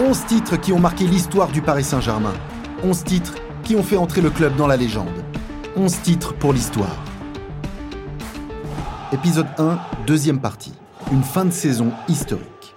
11 titres qui ont marqué l'histoire du Paris Saint-Germain. 11 titres qui ont fait entrer le club dans la légende. 11 titres pour l'histoire. Épisode 1, deuxième partie. Une fin de saison historique.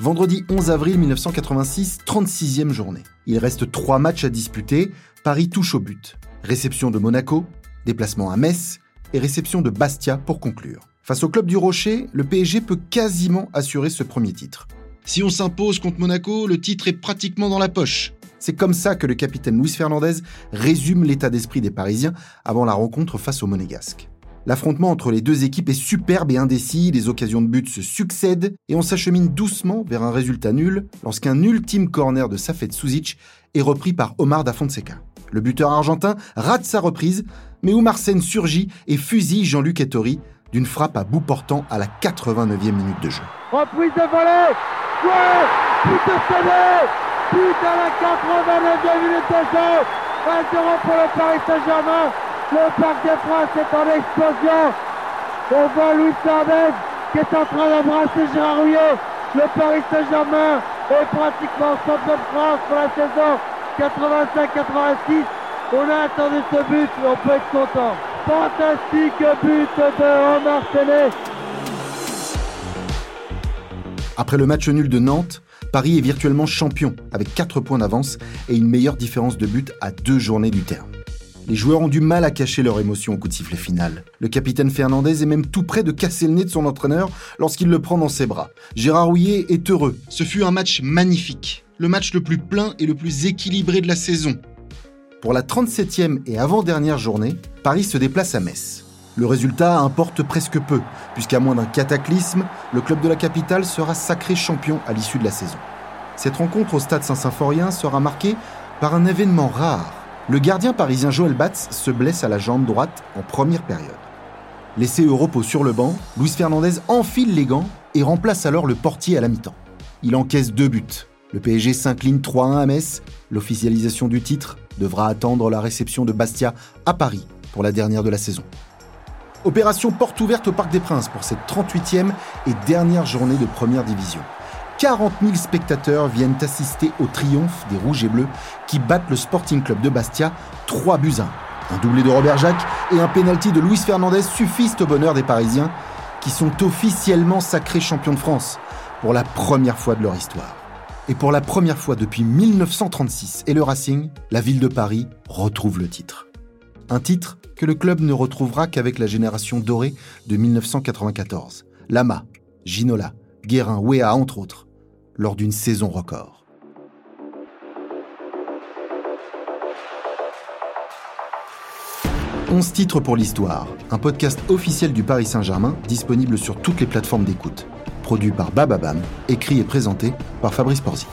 Vendredi 11 avril 1986, 36e journée. Il reste trois matchs à disputer. Paris touche au but. Réception de Monaco, déplacement à Metz et réception de Bastia pour conclure. Face au club du Rocher, le PSG peut quasiment assurer ce premier titre. Si on s'impose contre Monaco, le titre est pratiquement dans la poche. C'est comme ça que le capitaine Luis Fernandez résume l'état d'esprit des Parisiens avant la rencontre face aux Monégasques. L'affrontement entre les deux équipes est superbe et indécis, les occasions de but se succèdent et on s'achemine doucement vers un résultat nul lorsqu'un ultime corner de Safet Suzic est repris par Omar da Fonseca. Le buteur argentin rate sa reprise, mais Oumar Sen surgit et fusille Jean-Luc Ettori d'une frappe à bout portant à la 89e minute de jeu. Reprise de volée. But à la 89e minute de jeu. 1-0 pour le Paris Saint-Germain. Le Parc des Princes est en explosion. On voit Louis Fernandez qui est en train d'embrasser Gérard Rouillet Le Paris Saint-Germain est pratiquement champion de France pour la saison 85-86 On a attendu ce but on peut être content Fantastique but de Omar Après le match nul de Nantes, Paris est virtuellement champion, avec 4 points d'avance et une meilleure différence de but à deux journées du terme. Les joueurs ont du mal à cacher leur émotion au coup de sifflet final. Le capitaine Fernandez est même tout près de casser le nez de son entraîneur lorsqu'il le prend dans ses bras. Gérard Rouillet est heureux. Ce fut un match magnifique. Le match le plus plein et le plus équilibré de la saison. Pour la 37e et avant-dernière journée, Paris se déplace à Metz. Le résultat importe presque peu, puisqu'à moins d'un cataclysme, le club de la capitale sera sacré champion à l'issue de la saison. Cette rencontre au stade Saint-Symphorien sera marquée par un événement rare. Le gardien parisien Joël Batz se blesse à la jambe droite en première période. Laissé au repos sur le banc, Luis Fernandez enfile les gants et remplace alors le portier à la mi-temps. Il encaisse deux buts. Le PSG s'incline 3-1 à Metz. L'officialisation du titre devra attendre la réception de Bastia à Paris pour la dernière de la saison. Opération porte ouverte au Parc des Princes pour cette 38e et dernière journée de première division. 40 000 spectateurs viennent assister au triomphe des Rouges et Bleus qui battent le Sporting Club de Bastia 3 buts 1. Un doublé de Robert Jacques et un pénalty de Luis Fernandez suffisent au bonheur des Parisiens qui sont officiellement sacrés champions de France pour la première fois de leur histoire. Et pour la première fois depuis 1936 et le Racing, la ville de Paris retrouve le titre. Un titre que le club ne retrouvera qu'avec la génération dorée de 1994. Lama, Ginola, Guérin, Wea entre autres, lors d'une saison record. « 11 titres pour l'histoire, un podcast officiel du Paris Saint-Germain disponible sur toutes les plateformes d'écoute. Produit par Bababam, écrit et présenté par Fabrice Porzic.